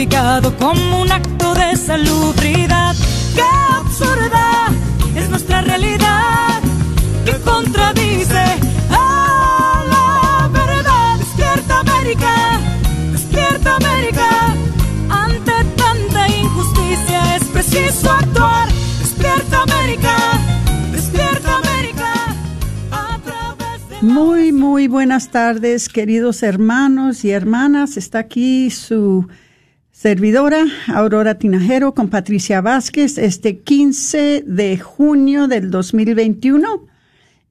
justificado como un acto de salubridad. ¡Qué absurda es nuestra realidad! Que contradice a la verdad. Despierta América, despierta América. Ante tanta injusticia es preciso actuar. Despierta América, despierta América. Muy, muy buenas tardes, queridos hermanos y hermanas. Está aquí su servidora, Aurora Tinajero, con Patricia Vázquez, este 15 de junio del 2021.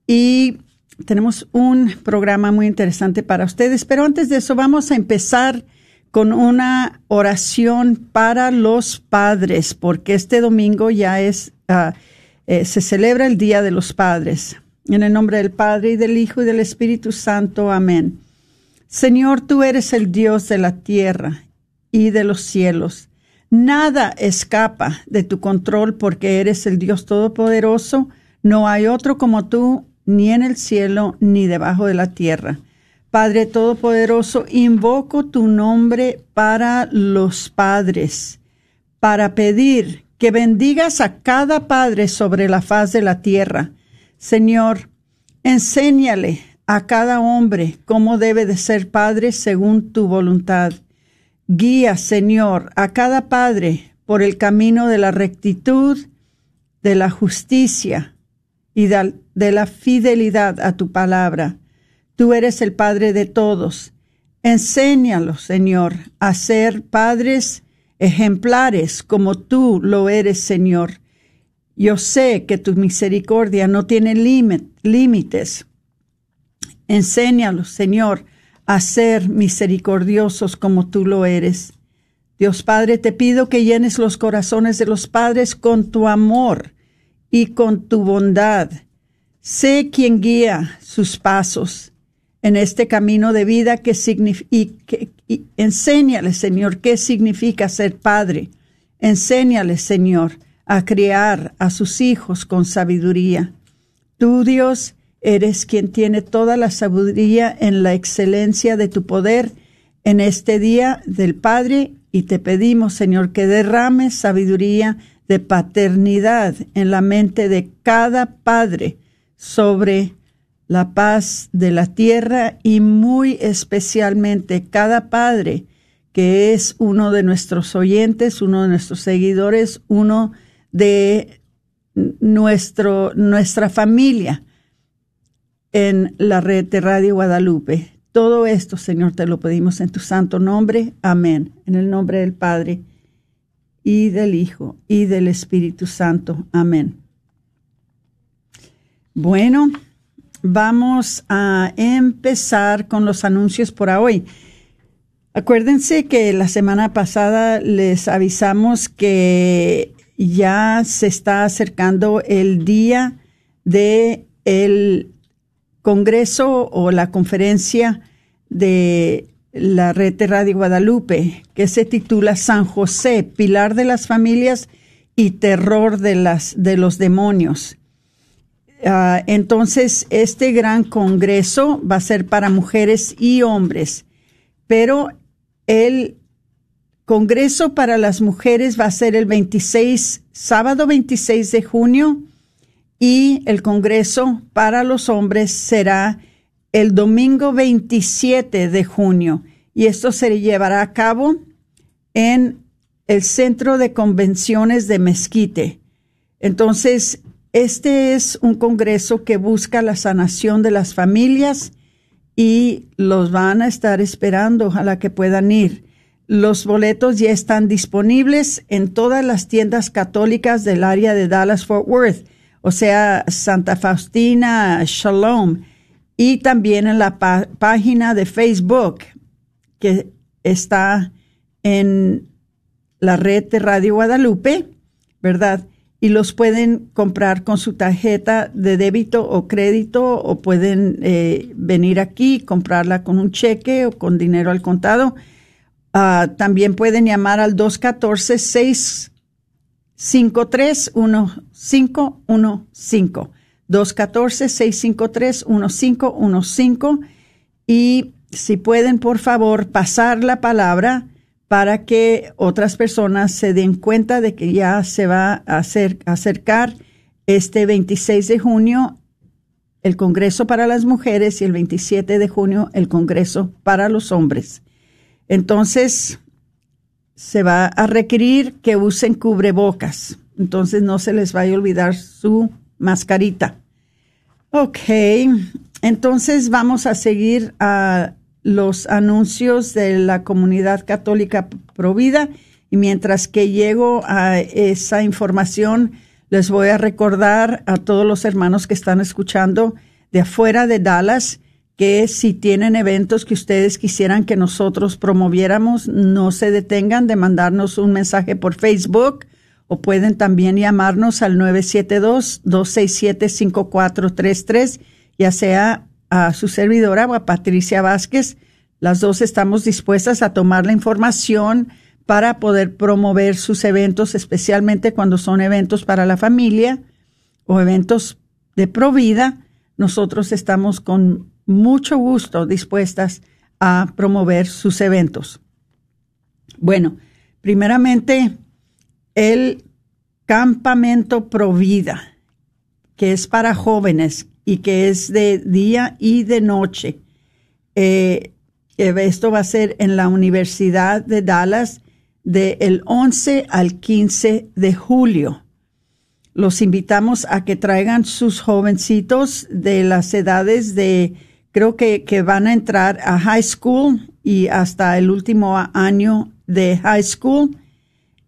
Y tenemos un programa muy interesante para ustedes. Pero antes de eso, vamos a empezar con una oración para los padres, porque este domingo ya es, eh, se celebra el Día de los Padres. En el nombre del Padre y del Hijo y del Espíritu Santo. Amén. Señor, tú eres el Dios de la tierra y de los cielos. Nada escapa de tu control porque eres el Dios Todopoderoso. No hay otro como tú, ni en el cielo, ni debajo de la tierra. Padre Todopoderoso, invoco tu nombre para los padres, para pedir que bendigas a cada padre sobre la faz de la tierra. Señor, enséñale a cada hombre cómo debe de ser padre según tu voluntad. Guía, Señor, a cada padre por el camino de la rectitud, de la justicia y de, la fidelidad a tu palabra. Tú eres el Padre de todos. Enséñalos, Señor, a ser padres ejemplares como tú lo eres, Señor. Yo sé que tu misericordia no tiene límites. Enséñalos, Señor, a ser misericordiosos como tú lo eres. Dios Padre, te pido que llenes los corazones de los padres con tu amor y con tu bondad. Sé quien guía sus pasos en este camino de vida que y, y enséñales, Señor, qué significa ser padre. Enséñales, Señor, a criar a sus hijos con sabiduría. Tú, Dios, eres quien tiene toda la sabiduría en la excelencia de tu poder en este día del Padre y te pedimos, Señor, que derrames sabiduría de paternidad en la mente de cada padre sobre la paz de la tierra y muy especialmente cada padre que es uno de nuestros oyentes, uno de nuestros seguidores, uno de nuestro, nuestra familia en la red de Radio Guadalupe. Todo esto, Señor, te lo pedimos en tu santo nombre. Amén. En el nombre del Padre y del Hijo y del Espíritu Santo. Amén. Bueno, vamos a empezar con los anuncios por hoy. Acuérdense que la semana pasada les avisamos que ya se está acercando el día de el congreso o la conferencia de la red de Radio Guadalupe, que se titula San José, Pilar de las Familias y Terror de, las, de los Demonios. Uh, entonces, este gran congreso va a ser para mujeres y hombres, pero el congreso para las mujeres va a ser el 26, sábado 26 de junio, y el congreso para los hombres será el domingo 27 de junio y esto se llevará a cabo en el Centro de Convenciones de Mezquite. Entonces, este es un congreso que busca la sanación de las familias y los van a estar esperando, ojalá que puedan ir. Los boletos ya están disponibles en todas las tiendas católicas del área de Dallas Fort Worth, o sea, Santa Faustina, Shalom, y también en la página de Facebook que está en la red de Radio Guadalupe, ¿verdad? Y los pueden comprar con su tarjeta de débito o crédito o pueden eh, venir aquí comprarla con un cheque o con dinero al contado. Ah, también pueden llamar al 214-653-1515. 214-653-1515. Y si pueden, por favor, pasar la palabra para que otras personas se den cuenta de que ya se va a hacer, acercar este 26 de junio el Congreso para las Mujeres y el 27 de junio el Congreso para los Hombres. Entonces, se va a requerir que usen cubrebocas. Entonces, no se les vaya a olvidar su mascarita. Ok, entonces vamos a seguir a los anuncios de la comunidad católica Provida y mientras que llego a esa información, les voy a recordar a todos los hermanos que están escuchando de afuera de Dallas que si tienen eventos que ustedes quisieran que nosotros promoviéramos, no se detengan de mandarnos un mensaje por Facebook o pueden también llamarnos al 972-267-5433, ya sea a su servidora o a Patricia Vázquez. Las dos estamos dispuestas a tomar la información para poder promover sus eventos, especialmente cuando son eventos para la familia o eventos de provida. Nosotros estamos con mucho gusto dispuestas a promover sus eventos. Bueno, primeramente, el campamento Provida, que es para jóvenes y que es de día y de noche. Eh, esto va a ser en la Universidad de Dallas del 11 al 15 de julio. Los invitamos a que traigan sus jovencitos de las edades de, que van a entrar a high school y hasta el último año de high school.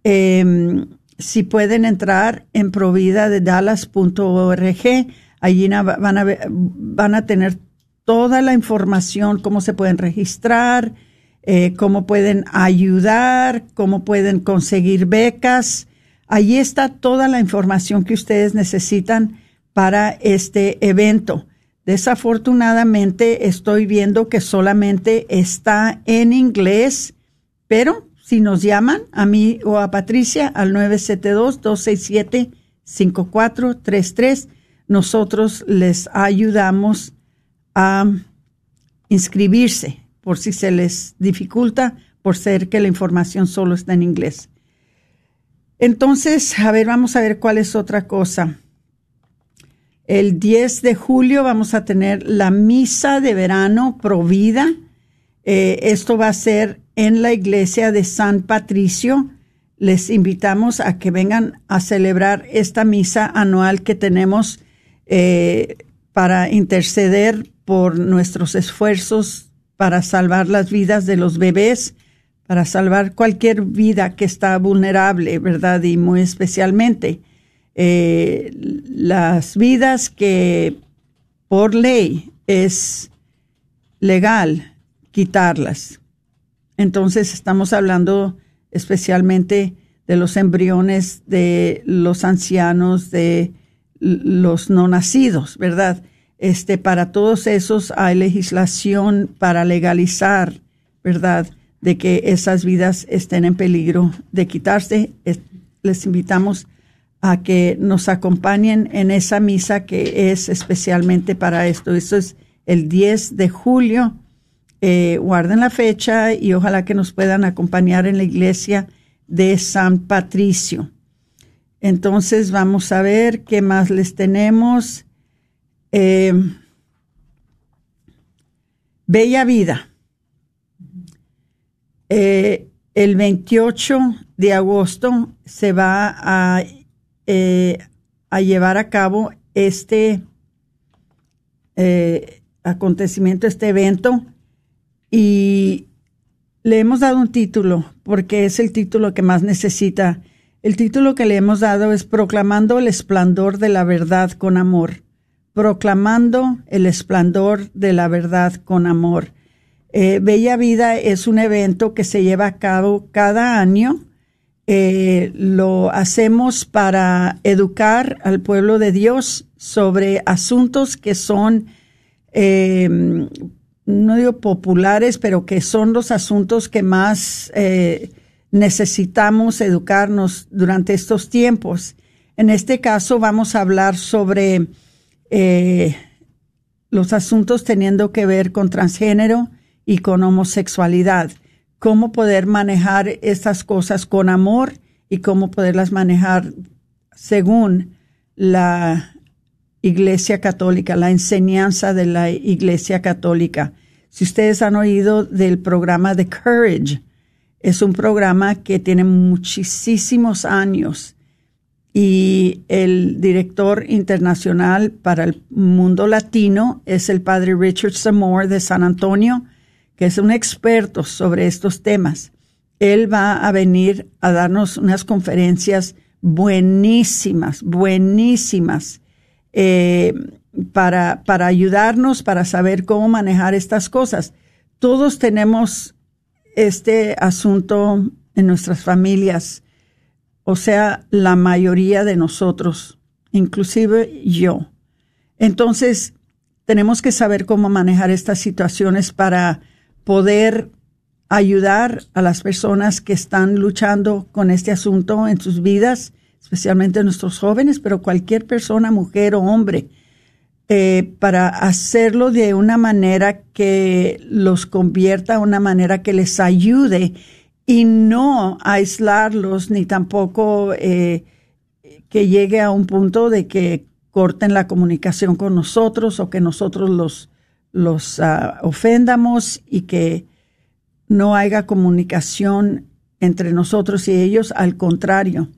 Em, si pueden entrar en provida de dallas.org Allí van a, van a tener toda la información, cómo se pueden registrar, eh, cómo pueden ayudar, cómo pueden conseguir becas. Allí está toda la información que ustedes necesitan para este evento. Desafortunadamente estoy viendo que solamente está en inglés, pero si nos llaman a mí o a Patricia al 972-267-5433, nosotros les ayudamos a inscribirse por si se les dificulta por ser que la información solo está en inglés. Entonces, a ver, vamos a ver cuál es otra cosa. El 10 de julio vamos a tener la misa de verano provida. Eh, esto va a ser en la iglesia de San Patricio. Les invitamos a que vengan a celebrar esta misa anual que tenemos eh, para interceder por nuestros esfuerzos para salvar las vidas de los bebés, para salvar cualquier vida que está vulnerable, ¿verdad? Y muy especialmente eh, las vidas que por ley es legal quitarlas. Entonces estamos hablando especialmente de los embriones, de los ancianos, de los no nacidos, ¿verdad? Este, para todos esos hay legislación para legalizar, ¿verdad? De que esas vidas estén en peligro de quitarse. Les invitamos a que nos acompañen en esa misa que es especialmente para esto. Esto es el 10 de julio. Eh, guarden la fecha y ojalá que nos puedan acompañar en la iglesia de San Patricio. Entonces vamos a ver qué más les tenemos. Eh, Bella Vida. Eh, el 28 de agosto se va a, eh, a llevar a cabo este eh, acontecimiento, este evento, y le hemos dado un título porque es el título que más necesita. El título que le hemos dado es Proclamando el esplendor de la verdad con amor. Proclamando el esplendor de la verdad con amor. Eh, Bella Vida es un evento que se lleva a cabo cada año. Eh, lo hacemos para educar al pueblo de Dios sobre asuntos que son, eh, no digo populares, pero que son los asuntos que más necesitamos educarnos durante estos tiempos. En este caso vamos a hablar sobre los asuntos teniendo que ver con transgénero, y con homosexualidad. Cómo poder manejar estas cosas con amor y cómo poderlas manejar según la Iglesia Católica, la enseñanza de la Iglesia Católica. Si ustedes han oído del programa de Courage, es un programa que tiene muchísimos años y el director internacional para el mundo latino es el padre Richard Samore de San Antonio que es un experto sobre estos temas. Él va a venir a darnos unas conferencias buenísimas, buenísimas, eh, para, para ayudarnos, para saber cómo manejar estas cosas. Todos tenemos este asunto en nuestras familias, o sea, la mayoría de nosotros, inclusive yo. Entonces, tenemos que saber cómo manejar estas situaciones para poder ayudar a las personas que están luchando con este asunto en sus vidas, especialmente nuestros jóvenes, pero cualquier persona, mujer o hombre, eh, para hacerlo de una manera que los convierta, una manera que les ayude y no aislarlos ni tampoco eh, que llegue a un punto de que corten la comunicación con nosotros o que nosotros los los ah, ofendamos y que no haya comunicación entre nosotros y ellos. Al contrario,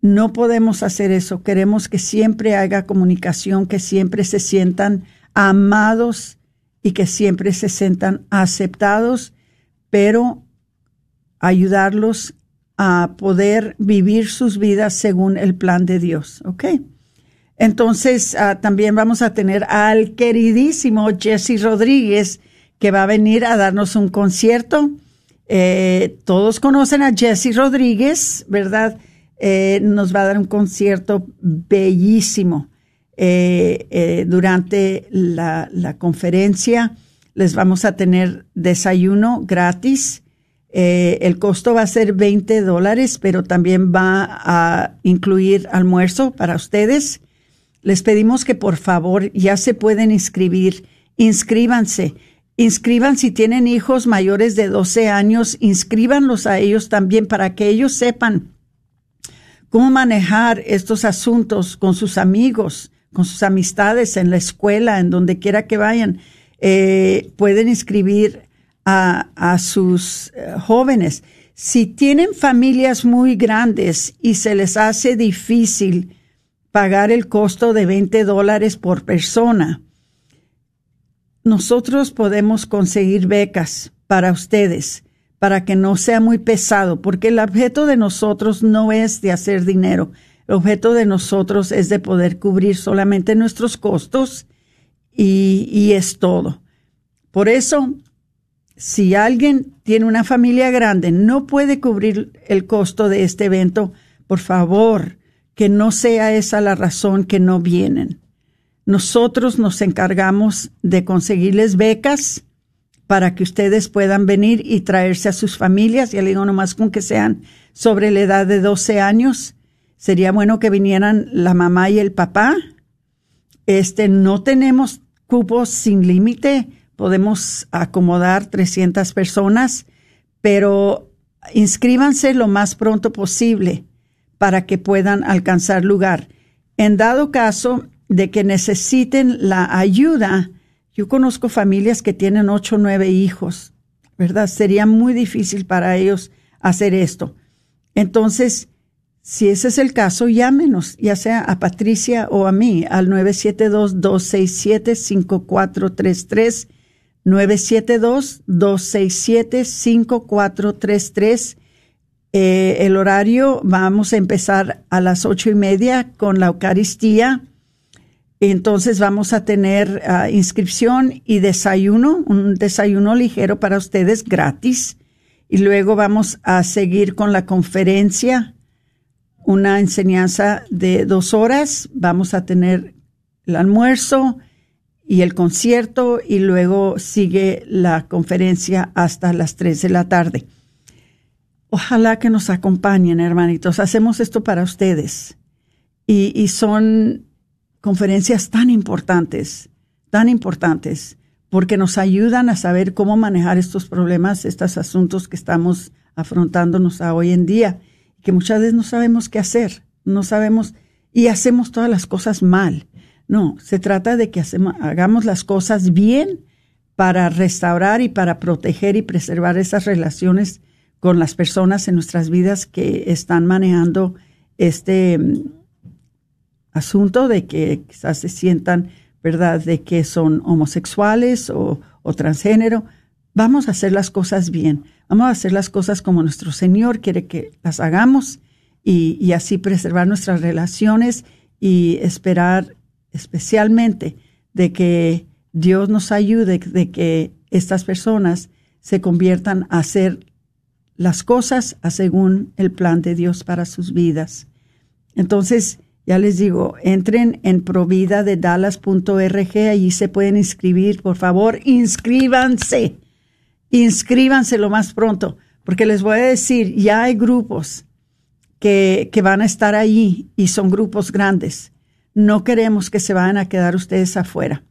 no podemos hacer eso. Queremos que siempre haya comunicación, que siempre se sientan amados y que siempre se sientan aceptados, pero ayudarlos a poder vivir sus vidas según el plan de Dios. ¿Ok? Entonces, ah, también vamos a tener al queridísimo Jesse Rodríguez, que va a venir a darnos un concierto. Eh, todos conocen a Jesse Rodríguez, ¿verdad? Eh, nos va a dar un concierto bellísimo. Eh, durante la, la, conferencia les vamos a tener desayuno gratis. el costo va a ser 20 dólares, pero también va a incluir almuerzo para ustedes les pedimos que por favor ya se pueden inscribir. Inscríbanse. Inscriban si tienen hijos mayores de 12 años, inscríbanlos a ellos también para que ellos sepan cómo manejar estos asuntos con sus amigos, con sus amistades en la escuela, en donde quiera que vayan. Eh, pueden inscribir a, sus eh, jóvenes. Si tienen familias muy grandes y se les hace difícil pagar el costo de 20 dólares por persona. Nosotros podemos conseguir becas para ustedes, para que no sea muy pesado, porque el objeto de nosotros no es de hacer dinero. El objeto de nosotros es de poder cubrir solamente nuestros costos y, y es todo. Por eso, si alguien tiene una familia grande, no puede cubrir el costo de este evento, por favor, que no sea esa la razón que no vienen. Nosotros nos encargamos de conseguirles becas para que ustedes puedan venir y traerse a sus familias. Ya le digo nomás con que sean sobre la edad de 12 años. Sería bueno que vinieran la mamá y el papá. Este, no tenemos cupos sin límite. Podemos acomodar 300 personas, pero inscríbanse lo más pronto posible para que puedan alcanzar lugar. En dado caso de que necesiten la ayuda, Yo conozco familias que tienen ocho o nueve hijos, ¿verdad? Sería muy difícil para ellos hacer esto. Entonces, si ese es el caso, llámenos, ya sea a Patricia o a mí, al 972-267-5433, 972-267-5433. Eh, el horario, vamos a empezar a las ocho y media con la Eucaristía. Entonces vamos a tener ah, inscripción y desayuno, un desayuno ligero para ustedes gratis. Y luego vamos a seguir con la conferencia, una enseñanza de dos horas. Vamos a tener el almuerzo y el concierto y luego sigue la conferencia hasta las tres de la tarde. Ojalá que nos acompañen, hermanitos. Hacemos esto para ustedes. Y, son conferencias tan importantes, tan importantes, porque nos ayudan a saber cómo manejar estos problemas, estos asuntos que estamos afrontándonos a hoy en día, que muchas veces no sabemos qué hacer, no sabemos y hacemos todas las cosas mal. No, se trata de que hagamos las cosas bien para restaurar y para proteger y preservar esas relaciones con las personas en nuestras vidas que están manejando este mm, asunto de que quizás se sientan, ¿verdad?, de que son homosexuales o, transgénero. Vamos a hacer las cosas bien, vamos a hacer las cosas como nuestro Señor quiere que las hagamos y, así preservar nuestras relaciones y esperar especialmente de que Dios nos ayude, de que estas personas se conviertan a hacer las cosas a según el plan de Dios para sus vidas. Entonces, ya les digo, entren en providadedallas.org, allí se pueden inscribir, por favor, inscríbanse, inscríbanse lo más pronto, porque les voy a decir, ya hay grupos que, que van a estar allí y son grupos grandes. No queremos que se vayan a quedar ustedes afuera.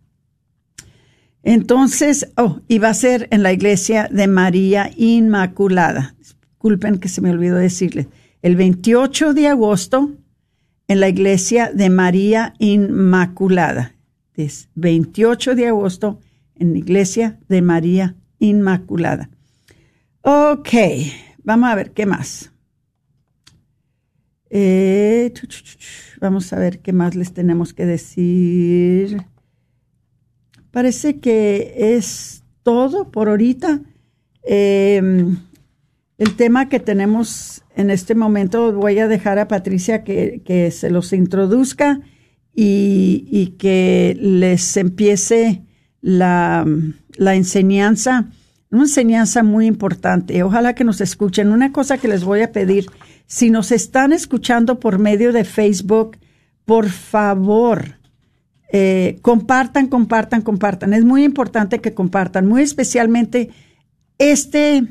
Entonces, oh, va a ser en la iglesia de María Inmaculada. Disculpen que se me olvidó decirles. El 28 de agosto en la iglesia de María Inmaculada. Es 28 de agosto en la iglesia de María Inmaculada. Ok, vamos a ver qué más. Eh, vamos a ver qué más les tenemos que decir. Parece que es todo por ahorita. Em, el tema que tenemos en este momento voy a dejar a Patricia que, se los introduzca y, que les empiece la, la, enseñanza, una enseñanza muy importante. Ojalá que nos escuchen. Una cosa que les voy a pedir, si nos están escuchando por medio de Facebook, por favor, eh, compartan, compartan, compartan. Es muy importante que compartan, muy especialmente este,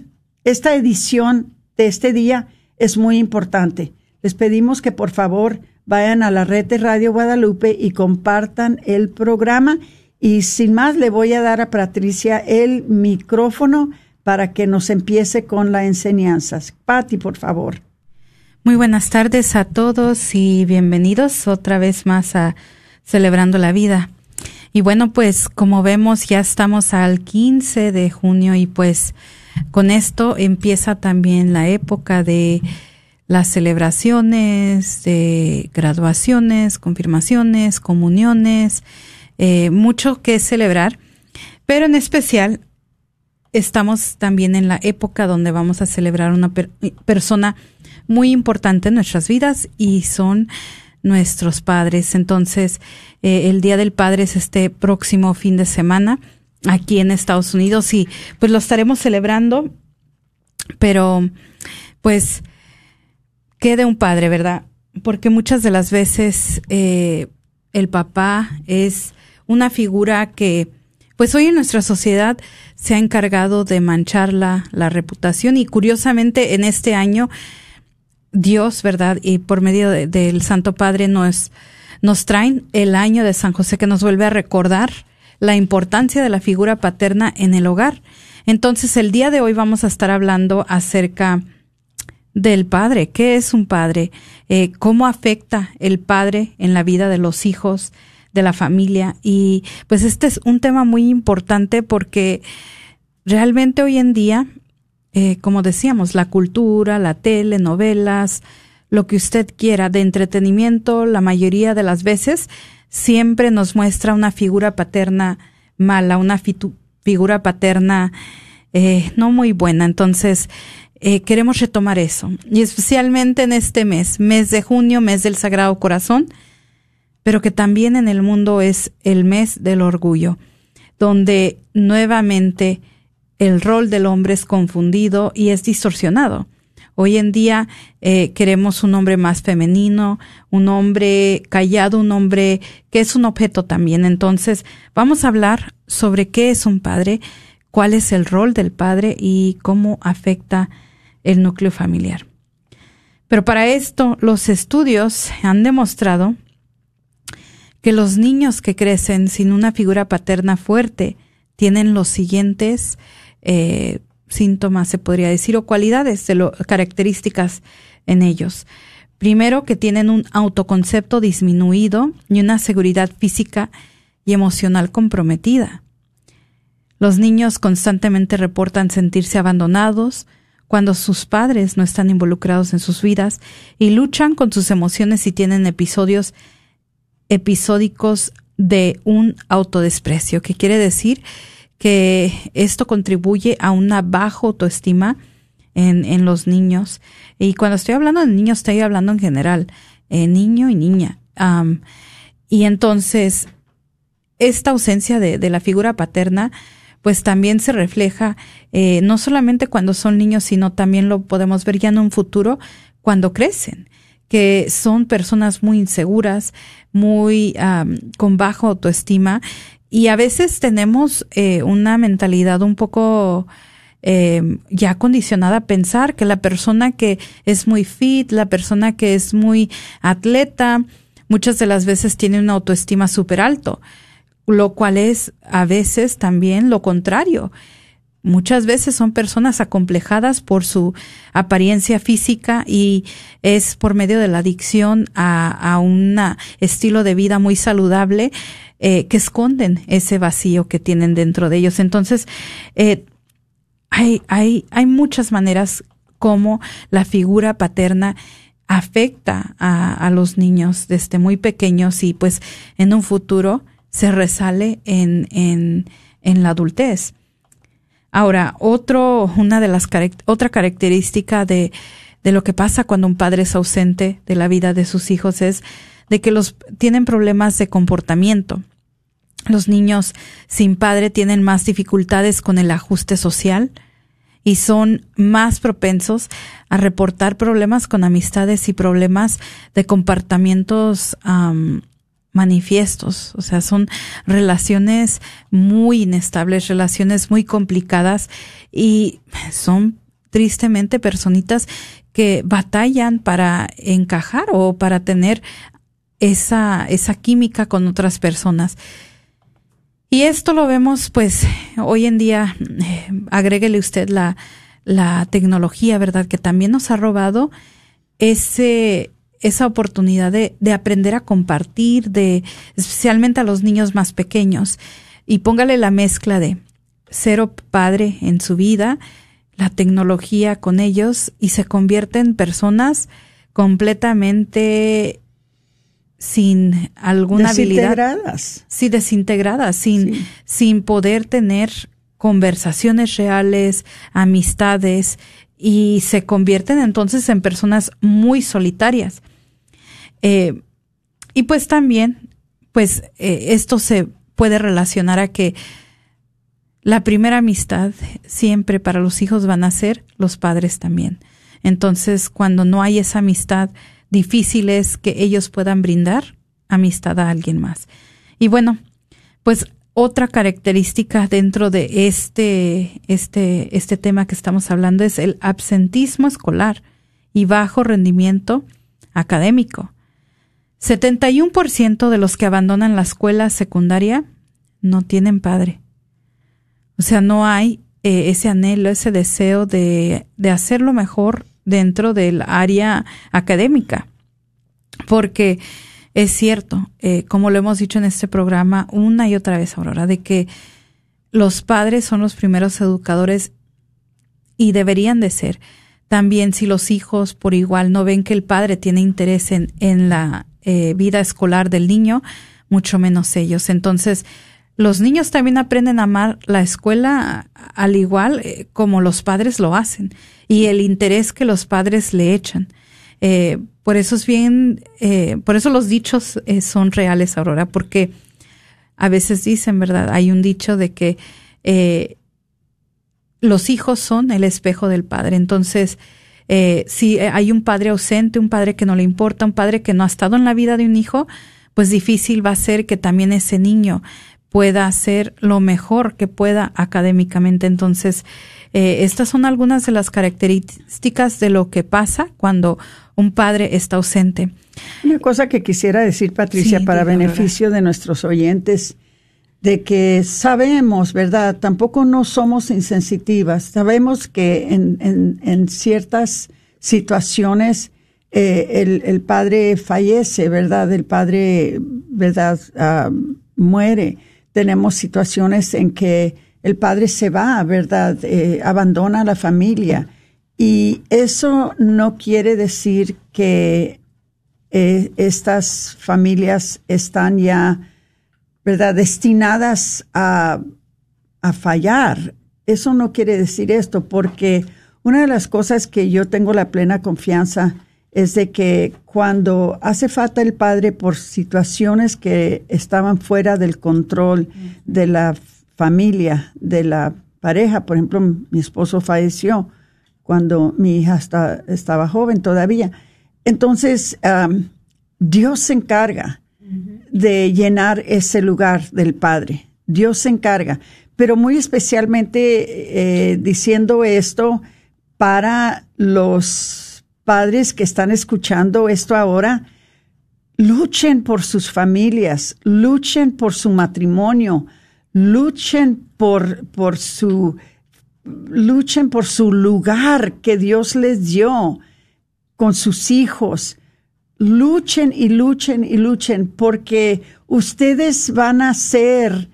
esta edición de este día es muy importante. Les pedimos que por favor vayan a la red de Radio Guadalupe y compartan el programa. Y sin más, le voy a dar a Patricia el micrófono para que nos empiece con la enseñanza. Patti, por favor. Muy buenas tardes a todos y bienvenidos otra vez más a Celebrando la Vida. Y bueno, pues como vemos ya estamos al 15 de junio y pues con esto empieza también la época de las celebraciones, de graduaciones, confirmaciones, comuniones, eh, mucho que celebrar, pero en especial estamos también en la época donde vamos a celebrar una persona muy importante en nuestras vidas y son nuestros padres. Entonces, eh, el Día del Padre es este próximo fin de semana aquí en Estados Unidos y pues lo estaremos celebrando, pero pues quede un padre, ¿verdad? Porque muchas de las veces eh, el papá es una figura que pues hoy en nuestra sociedad se ha encargado de manchar la, la reputación y curiosamente en este año Dios, ¿verdad? Y por medio del Santo Padre nos, nos traen el año de San José que nos vuelve a recordar la importancia de la figura paterna en el hogar. Entonces, el día de hoy vamos a estar hablando acerca del padre. ¿Qué es un padre? Eh, ¿Cómo afecta el padre en la vida de los hijos? de la familia. Y pues este es un tema muy importante porque realmente hoy en día, eh, como decíamos, la cultura, la tele, novelas, lo que usted quiera de entretenimiento, la mayoría de las veces siempre nos muestra una figura paterna mala, una figura paterna eh, no muy buena. Entonces, eh, queremos retomar eso. Y especialmente en este mes, mes de junio, mes del Sagrado Corazón, pero que también en el mundo es el mes del orgullo, donde nuevamente el rol del hombre es confundido y es distorsionado. Hoy en día eh, queremos un hombre más femenino, un hombre callado, un hombre que es un objeto también. Entonces, vamos a hablar sobre qué es un padre, cuál es el rol del padre y cómo afecta el núcleo familiar. Pero para esto, los estudios han demostrado que los niños que crecen sin una figura paterna fuerte tienen los siguientes eh, síntomas, se podría decir, o cualidades, características en ellos. Primero, que tienen un autoconcepto disminuido y una seguridad física y emocional comprometida. Los niños constantemente reportan sentirse abandonados cuando sus padres no están involucrados en sus vidas y luchan con sus emociones y tienen episodios episódicos de un autodesprecio, que quiere decir que esto contribuye a una baja autoestima en, en los niños. Y cuando estoy hablando de niños, estoy hablando en general, eh, niño y niña. y entonces, esta ausencia de, de, la figura paterna, pues también se refleja eh, no solamente cuando son niños, sino también lo podemos ver ya en un futuro cuando crecen que son personas muy inseguras, muy con baja autoestima y a veces tenemos eh, una mentalidad un poco eh, ya condicionada a pensar que la persona que es muy fit, la persona que es muy atleta, muchas de las veces tiene una autoestima súper alto, lo cual es a veces también lo contrario. Muchas veces son personas acomplejadas por su apariencia física y es por medio de la adicción a, a un estilo de vida muy saludable eh, que esconden ese vacío que tienen dentro de ellos. Entonces, eh, hay, hay, hay muchas maneras como la figura paterna afecta a, a los niños desde muy pequeños y pues en un futuro se resale en, en, en la adultez. Ahora, otro, una de las otra característica de, de lo que pasa cuando un padre es ausente de la vida de sus hijos es de que los tienen problemas de comportamiento. Los niños sin padre tienen más dificultades con el ajuste social y son más propensos a reportar problemas con amistades y problemas de comportamientos manifiestos, o sea, son relaciones muy inestables, relaciones muy complicadas y son tristemente personitas que batallan para encajar o para tener esa, esa química con otras personas. Y esto lo vemos, pues, hoy en día, eh, usted la, la tecnología, ¿verdad? Que también nos ha robado ese, esa oportunidad de, de aprender a compartir, de especialmente a los niños más pequeños. Y póngale la mezcla de cero padre en su vida, la tecnología con ellos y se convierte en personas completamente sin alguna desintegradas. Sí, desintegradas, sin, sin poder tener conversaciones reales, amistades, y se convierten entonces en personas muy solitarias. Eh, y pues también, pues eh, esto se puede relacionar a que la primera amistad siempre para los hijos van a ser los padres también. Entonces, cuando no hay esa amistad, difícil es que ellos puedan brindar amistad a alguien más. Y bueno, pues otra característica dentro de este, este, este tema que estamos hablando es el absentismo escolar y bajo rendimiento académico. 71% de los que abandonan la escuela secundaria no tienen padre. O sea, no hay eh, ese anhelo, ese deseo de, de hacerlo mejor dentro del área académica. Porque es cierto, eh, como lo hemos dicho en este programa una y otra vez, Aurora, de que los padres son los primeros educadores y deberían de ser. También si los hijos por igual no ven que el padre tiene interés en, en la eh, vida escolar del niño, mucho menos ellos. Entonces, los niños también aprenden a amar la escuela al igual eh, como los padres lo hacen y el interés que los padres le echan. Eh, por eso es bien, por eso los dichos son reales, Aurora, porque a veces dicen, ¿verdad? Hay un dicho de que los hijos son el espejo del padre. Entonces, eh, si hay un padre ausente, un padre que no le importa, un padre que no ha estado en la vida de un hijo, pues difícil va a ser que también ese niño pueda hacer lo mejor que pueda académicamente. Entonces, eh, estas son algunas de las características de lo que pasa cuando un padre está ausente. Una cosa que quisiera decir, Patricia, Sí, para beneficio de nuestros oyentes, de que sabemos, ¿verdad? Tampoco no somos insensitivas. Sabemos que en, en- en ciertas situaciones eh, el, el padre fallece, ¿verdad? El padre, ¿verdad? Ah, muere. Tenemos situaciones en que el padre se va, ¿verdad? Eh, abandona a la familia. Y eso no quiere decir que eh, estas familias están ya, ¿verdad?, destinadas a, a fallar. Eso no quiere decir esto, porque una de las cosas que yo tengo la plena confianza es de que cuando hace falta el padre por situaciones que estaban fuera del control de la familia, de la pareja, por ejemplo, mi esposo falleció cuando mi hija está- estaba joven todavía. Entonces, Dios se encarga de llenar ese lugar del Padre. Dios se encarga, pero muy especialmente eh, diciendo esto para los padres que están escuchando esto ahora, luchen por sus familias, luchen por su matrimonio, luchen por, por su, luchen por su lugar que Dios les dio con sus hijos. Luchen y luchen y luchen porque ustedes van a ser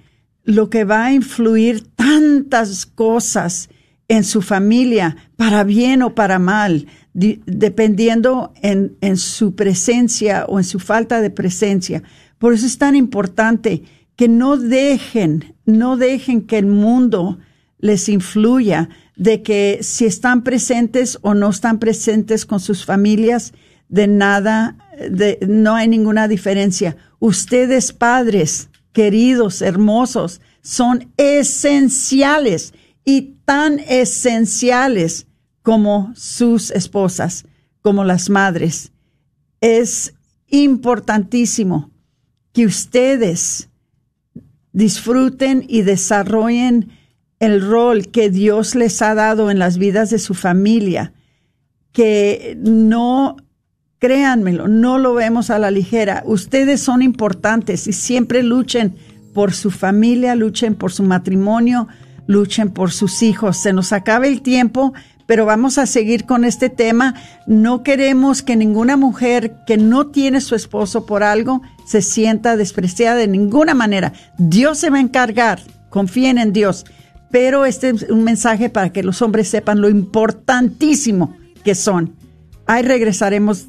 lo que va a influir tantas cosas en su familia, para bien o para mal, di- dependiendo en, en su presencia o en su falta de presencia. Por eso es tan importante que no dejen, no dejen que el mundo les influya de que si están presentes o no están presentes con sus familias, de nada, de, no hay ninguna diferencia. Ustedes padres, queridos, hermosos, son esenciales y tan esenciales como sus esposas, como las madres. Es importantísimo que ustedes disfruten y desarrollen el rol que Dios les ha dado en las vidas de su familia, que no, créanmelo, no lo vemos a la ligera. Ustedes son importantes y siempre luchen por su familia, luchen por su matrimonio, luchen por sus hijos. Se nos acaba el tiempo, pero vamos a seguir con este tema. No queremos que ninguna mujer que no tiene su esposo por algo se sienta despreciada de ninguna manera. Dios se va a encargar, confíen en Dios. Pero este es un mensaje para que los hombres sepan lo importantísimo que son. Ahí regresaremos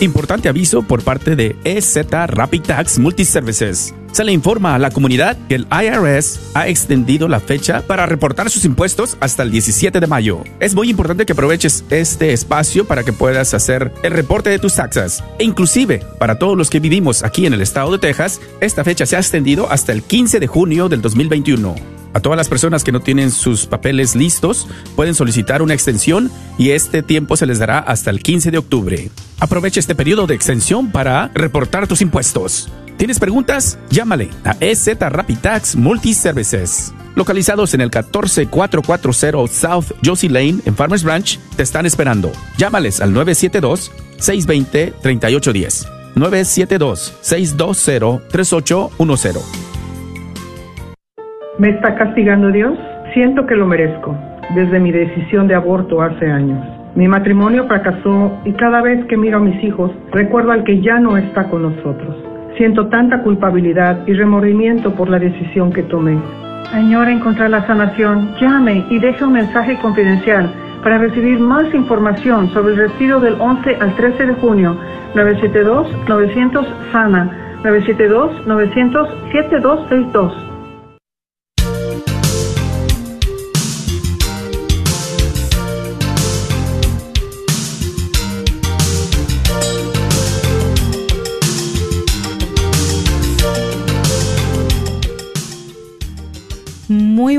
Importante aviso por parte de EZ Rapid Tax Multiservices. Se le informa a la comunidad que el IRS ha extendido la fecha para reportar sus impuestos hasta el 17 de mayo. Es muy importante que aproveches este espacio para que puedas hacer el reporte de tus taxas. E inclusive, para todos los que vivimos aquí en el estado de Texas, esta fecha se ha extendido hasta el 15 de junio del 2021. A todas las personas que no tienen sus papeles listos pueden solicitar una extensión y este tiempo se les dará hasta el 15 de octubre. Aprovecha este periodo de extensión para reportar tus impuestos. ¿Tienes preguntas? Llámale a EZ Rapid Tax Multiservices. Localizados en el 14440 South Josie Lane en Farmers Branch, te están esperando. Llámales al 972-620-3810. 972-620-3810. ¿Me está castigando Dios? Siento que lo merezco, desde mi decisión de aborto hace años. Mi matrimonio fracasó y cada vez que miro a mis hijos recuerdo al que ya no está con nosotros. Siento tanta culpabilidad y remordimiento por la decisión que tomé. Señora, encontrar la sanación, llame y deje un mensaje confidencial para recibir más información sobre el retiro del 11 al 13 de junio 972-900 SANA 972-900-7262.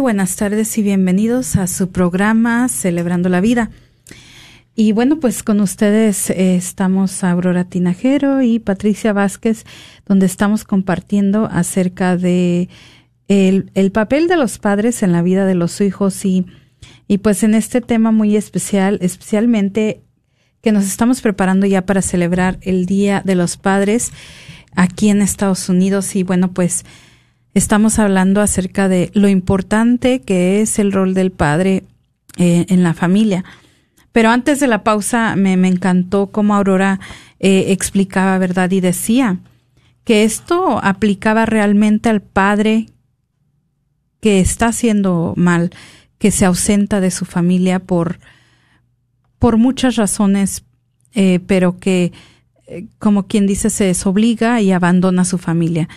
Buenas tardes y bienvenidos a su programa Celebrando la Vida. Y bueno, pues con ustedes eh, estamos Aurora Tinajero y Patricia Vázquez, donde estamos compartiendo acerca de el, papel de los padres en la vida de los hijos y, y pues en este tema muy especial, especialmente que nos estamos preparando ya para celebrar el Día de los Padres aquí en Estados Unidos y bueno, pues estamos hablando acerca de lo importante que es el rol del padre eh, en la familia. Pero antes de la pausa me, encantó cómo Aurora eh, explicaba, ¿verdad? Y decía que esto aplicaba realmente al padre que está haciendo mal, que se ausenta de su familia por, por muchas razones, eh, pero que, como quien dice, se desobliga y abandona a su familia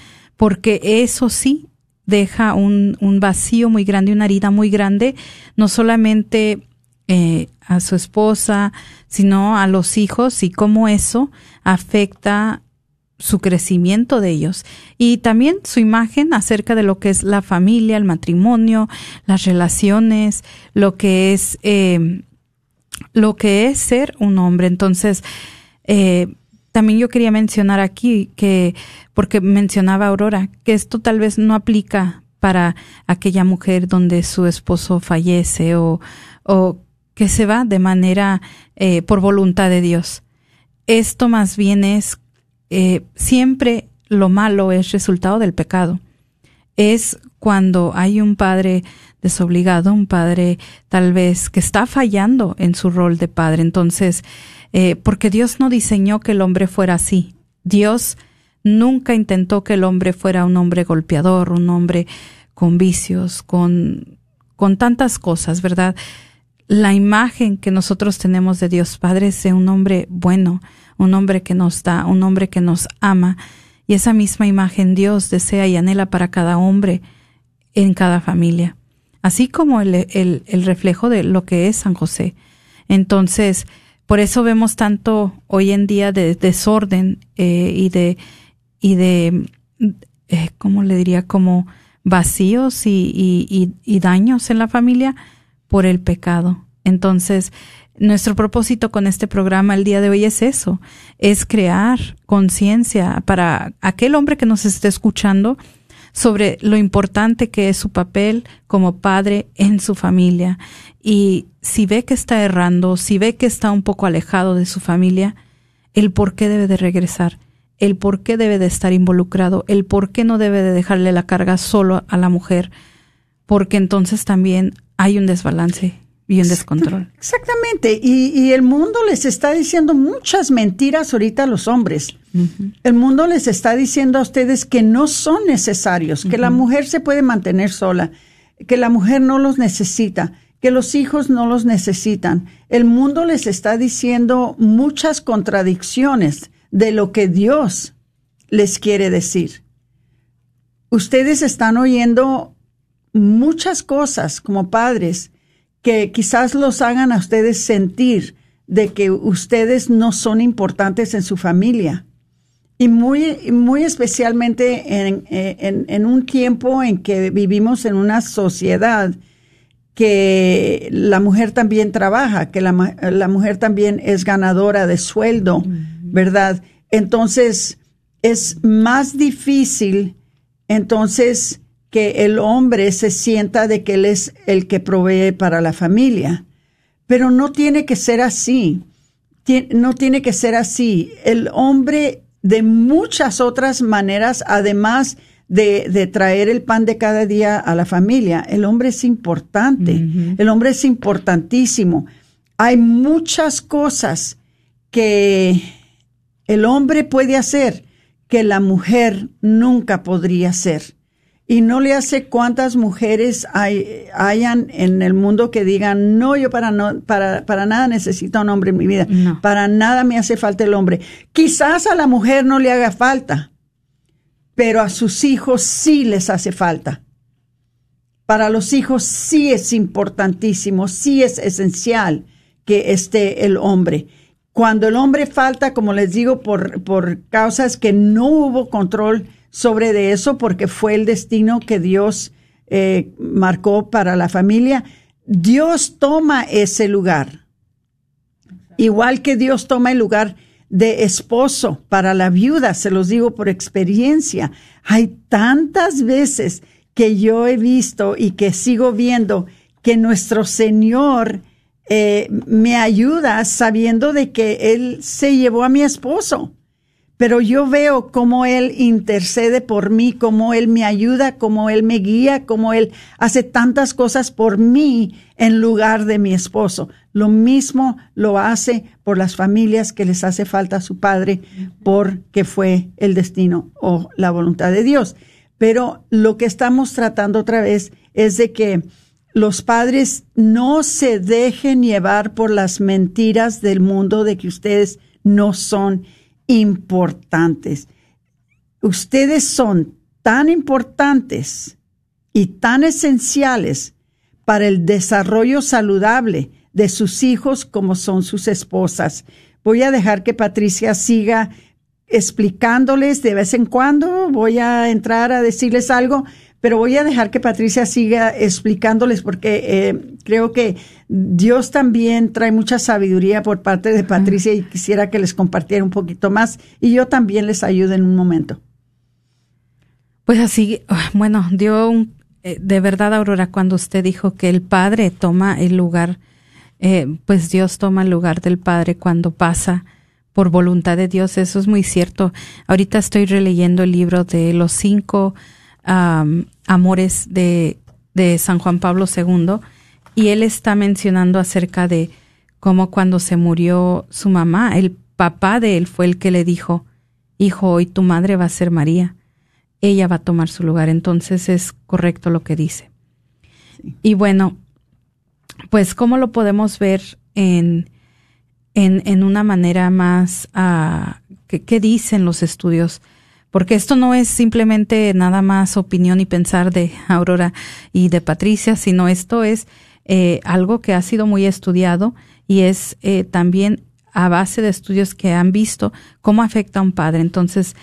porque eso sí deja un, vacío muy grande, una herida muy grande, no solamente eh, a su esposa, sino a los hijos y cómo eso afecta su crecimiento de ellos y también su imagen acerca de lo que es la familia, el matrimonio, las relaciones, lo que es eh, lo que es ser un hombre. Entonces, eh, también yo quería mencionar aquí que, porque mencionaba Aurora, que esto tal vez no aplica para aquella mujer donde su esposo fallece o, o que se va de manera eh, por voluntad de Dios. Esto más bien es eh, siempre lo malo es resultado del pecado. Es cuando hay un padre desobligado, un padre tal vez que está fallando en su rol de padre. Entonces, eh, porque Dios no diseñó que el hombre fuera así. Dios nunca intentó que el hombre fuera un hombre golpeador, un hombre con vicios, con, con tantas cosas, ¿verdad? La imagen que nosotros tenemos de Dios Padre es de un hombre bueno, un hombre que nos da, un hombre que nos ama, y esa misma imagen Dios desea y anhela para cada hombre en cada familia, así como el, el, reflejo de lo que es San José. Entonces, por eso vemos tanto hoy en día de desorden eh, y de, y de eh, ¿cómo le diría? Como vacíos y, y, y, daños en la familia por el pecado. Entonces, nuestro propósito con este programa el día de hoy es eso, es crear conciencia para aquel hombre que nos esté escuchando sobre lo importante que es su papel como padre en su familia. Y si ve que está errando, si ve que está un poco alejado de su familia, el por qué debe de regresar, el por qué debe de estar involucrado, el por qué no debe de dejarle la carga solo a la mujer, porque entonces también hay un desbalance y un descontrol. Exactamente. Y, el mundo les está diciendo muchas mentiras ahorita a los hombres. El mundo les está diciendo a ustedes que no son necesarios, que la mujer se puede mantener sola, que la mujer no los necesita, que los hijos no los necesitan. El mundo les está diciendo muchas contradicciones de lo que Dios les quiere decir. Ustedes están oyendo muchas cosas como padres que quizás los hagan a ustedes sentir de que ustedes no son importantes en su familia. Y muy, muy especialmente en, en, un tiempo en que vivimos en una sociedad que la mujer también trabaja, que la, la mujer también es ganadora de sueldo, ¿verdad? Entonces, es más difícil entonces que el hombre se sienta de que él es el que provee para la familia. Pero no tiene que ser así. no tiene que ser así. El hombre de muchas otras maneras, además de, traer el pan de cada día a la familia, el hombre es importante. El hombre es importantísimo. Hay muchas cosas que el hombre puede hacer que la mujer nunca podría hacer. Y no le hace cuántas mujeres hay, hayan en el mundo que digan, no, yo para, no, para, para nada necesito un hombre en mi vida, para nada me hace falta el hombre. Quizás a la mujer no le haga falta, pero a sus hijos sí les hace falta. Para los hijos sí es importantísimo, sí es esencial que esté el hombre. Cuando el hombre falta, como les digo, por, por causas que no hubo control, sobre de eso porque fue el destino que Dios eh, marcó para la familia. Dios toma ese lugar, igual que Dios toma el lugar de esposo para la viuda, se los digo por experiencia. Hay tantas veces que yo he visto y que sigo viendo que nuestro Señor eh, me ayuda sabiendo de que Él se llevó a mi esposo pero yo veo cómo Él intercede por mí, cómo Él me ayuda, cómo Él me guía, cómo Él hace tantas cosas por mí en lugar de mi esposo. Lo mismo lo hace por las familias que les hace falta a su padre porque fue el destino o la voluntad de Dios. Pero lo que estamos tratando otra vez es de que los padres no se dejen llevar por las mentiras del mundo de que ustedes no son importantes. Ustedes son tan importantes y tan esenciales para el desarrollo saludable de sus hijos como son sus esposas. Voy a dejar que Patricia siga explicándoles de vez en cuando, voy a entrar a decirles algo, pero voy a dejar que Patricia siga explicándoles porque eh, creo que Dios también trae mucha sabiduría por parte de Patricia y quisiera que les compartiera un poquito más y yo también les ayude en un momento. Pues así, bueno, dio un, eh, de verdad, Aurora, cuando usted dijo que el Padre toma el lugar, eh, pues Dios toma el lugar del Padre cuando pasa por voluntad de Dios, eso es muy cierto. Ahorita estoy releyendo el libro de los cinco Amores de, de San Juan Pablo II y él está mencionando acerca de cómo cuando se murió su mamá, el papá de él fue el que le dijo, hijo, hoy tu madre va a ser María, ella va a tomar su lugar. Entonces es correcto lo que dice. Y bueno, pues cómo lo podemos ver en, en, en una manera más, uh, ¿qué, dicen los estudios porque esto no es simplemente nada más opinión y pensar de Aurora y de Patricia, sino esto es eh, algo que ha sido muy estudiado y es eh, también a base de estudios que han visto cómo afecta a un padre. Entonces,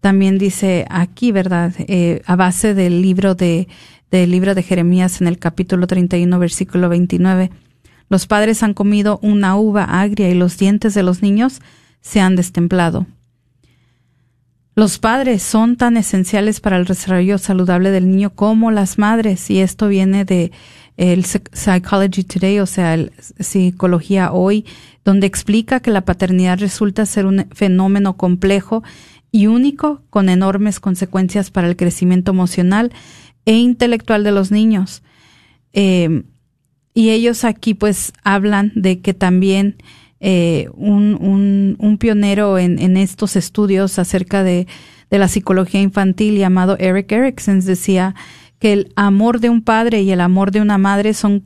también dice aquí, ¿verdad? Eh, a base del libro de, del libro de Jeremías en el capítulo 31, versículo 29. Los padres han comido una uva agria y los dientes de los niños se han destemplado. Los padres son tan esenciales para el desarrollo saludable del niño como las madres y esto viene de el Psychology Today, o sea, el Psicología Hoy, donde explica que la paternidad resulta ser un fenómeno complejo y único con enormes consecuencias para el crecimiento emocional e intelectual de los niños. Eh, y ellos aquí pues hablan de que también eh, un, un, pionero en, estos estudios acerca de, de, la psicología infantil llamado Eric Erickson decía que el amor de un padre y el amor de una madre son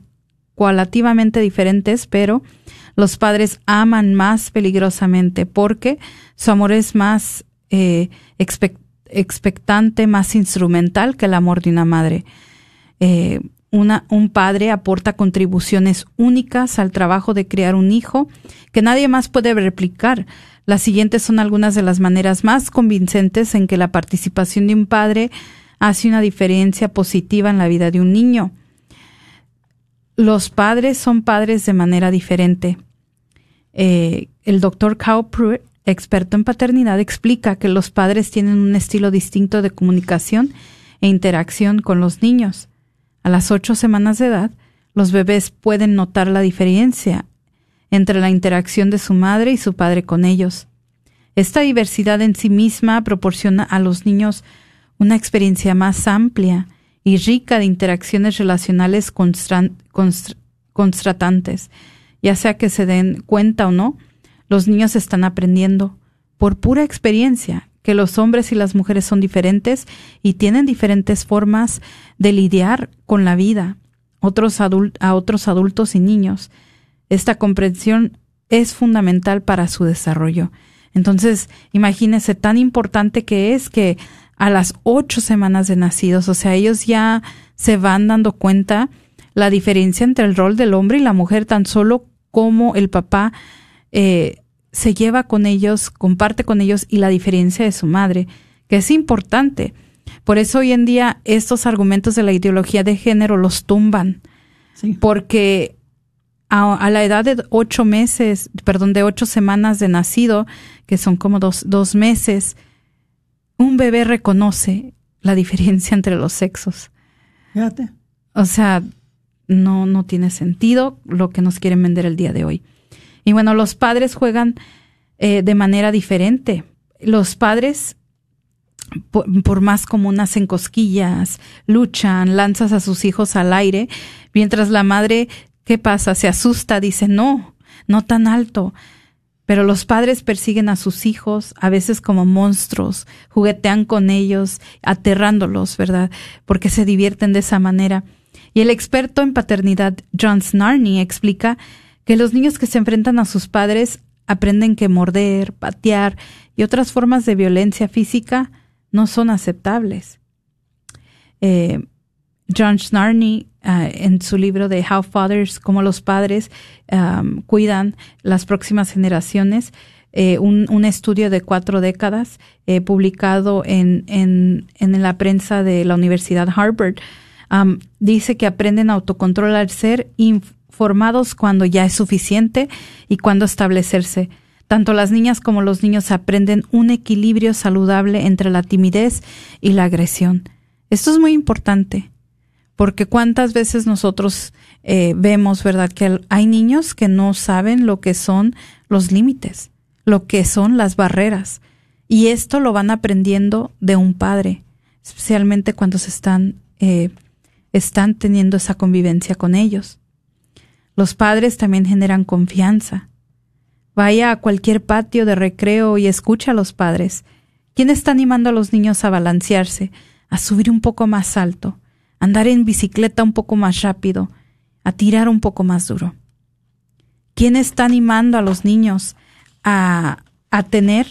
cualitativamente diferentes, pero Los padres aman más peligrosamente porque su amor es más eh, expectante, más instrumental que el amor de una madre. Eh, un padre aporta contribuciones únicas al trabajo de criar un hijo que nadie más puede replicar. Las siguientes son algunas de las maneras más convincentes en que la participación de un padre hace una diferencia positiva en la vida de un niño. Los padres son padres de manera diferente. Eh, el doctor Pruitt, experto en paternidad, explica que los padres tienen un estilo distinto de comunicación e interacción con los niños. A las ocho semanas de edad, los bebés pueden notar la diferencia entre la interacción de su madre y su padre con ellos. Esta diversidad en sí misma proporciona a los niños una experiencia más amplia y rica de interacciones relacionales constratantes, ya sea que se den cuenta o no, los niños están aprendiendo por pura experiencia que los hombres y las mujeres son diferentes y tienen diferentes formas de lidiar con la vida otros a otros adultos y niños. Esta comprensión es fundamental para su desarrollo. Entonces, imagínese tan importante que es que a las ocho semanas de nacidos, o sea, ellos ya se van dando cuenta la diferencia entre el rol del hombre y la mujer, tan solo como el papá eh, se lleva con ellos, comparte con ellos y la diferencia de su madre, que es importante. Por eso hoy en día estos argumentos de la ideología de género los tumban, porque a, la edad de ocho meses, perdón, de ocho semanas de nacido, que son como dos, dos meses, un bebé reconoce la diferencia entre los sexos. Fíjate. O sea, no, no tiene sentido lo que nos quieren vender el día de hoy. Y bueno, los padres juegan eh, de manera diferente. Los padres, por, más como hacen cosquillas, luchan, lanzas a sus hijos al aire, mientras la madre, ¿qué pasa? Se asusta, dice, no, no tan alto. Pero los padres persiguen a sus hijos, a veces como monstruos, juguetean con ellos, aterrándolos, ¿verdad? Porque se divierten de esa manera. Y el experto en paternidad John Snarney explica que los niños que se enfrentan a sus padres aprenden que morder, patear y otras formas de violencia física no son aceptables. Eh, John Snarney, uh, en su libro de How Fathers, cómo los padres cuidan las próximas generaciones, eh, un, estudio de cuatro décadas eh, publicado en, la prensa de la Universidad Harvard, dice que aprenden autocontrol al ser informados cuando ya es suficiente y cuando establecerse. Tanto las niñas como los niños aprenden un equilibrio saludable entre la timidez y la agresión. Esto es muy importante porque cuántas veces nosotros eh, vemos, ¿verdad?, que hay niños que no saben lo que son los límites, lo que son las barreras. Y esto lo van aprendiendo de un padre, especialmente cuando se están, eh, están teniendo esa convivencia con ellos. Los padres también generan confianza. Vaya a cualquier patio de recreo y escucha a los padres. ¿Quién está animando a los niños a balancearse, a subir un poco más alto, andar en bicicleta un poco más rápido, a tirar un poco más duro. ¿Quién está animando a los niños a, a tener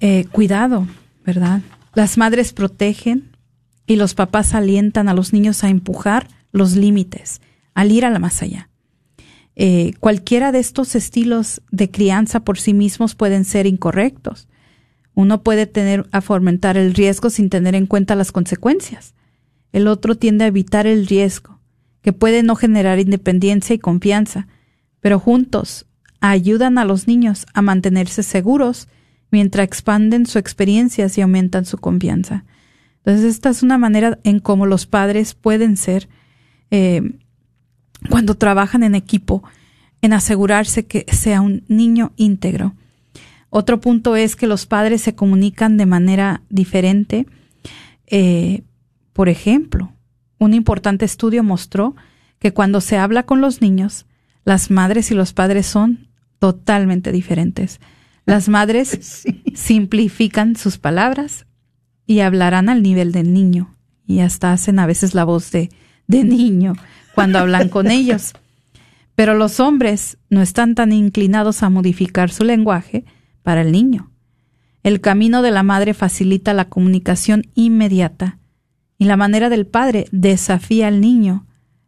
eh, cuidado, verdad? Las madres protegen y los papás alientan a los niños a empujar los límites, al ir a la más allá. Eh, cualquiera de estos estilos de crianza por sí mismos pueden ser incorrectos. Uno puede tener a fomentar el riesgo sin tener en cuenta las consecuencias el otro tiende a evitar el riesgo, que puede no generar independencia y confianza, pero juntos ayudan a los niños a mantenerse seguros mientras expanden sus experiencias y aumentan su confianza. Entonces, esta es una manera en cómo los padres pueden ser, eh, cuando trabajan en equipo, en asegurarse que sea un niño íntegro. Otro punto es que los padres se comunican de manera diferente. Eh, por ejemplo, un importante estudio mostró que cuando se habla con los niños, las madres y los padres son totalmente diferentes. Las madres simplifican sus palabras y hablarán al nivel del niño y hasta hacen a veces la voz de, de niño cuando hablan con ellos. Pero los hombres no están tan inclinados a modificar su lenguaje para el niño. El camino de la madre facilita la comunicación inmediata y la manera del padre desafía al niño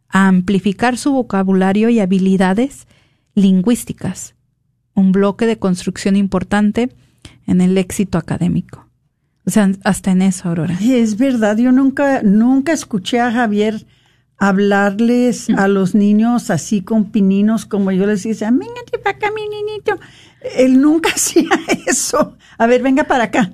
a amplificar su vocabulario y habilidades lingüísticas, un bloque de construcción importante en el éxito académico. O sea, hasta en eso, Aurora. Es verdad, yo nunca, nunca escuché a Javier hablarles a los niños así con pininos, como yo les decía, véngate para acá, mi niñito. Él nunca hacía eso. A ver, venga para acá.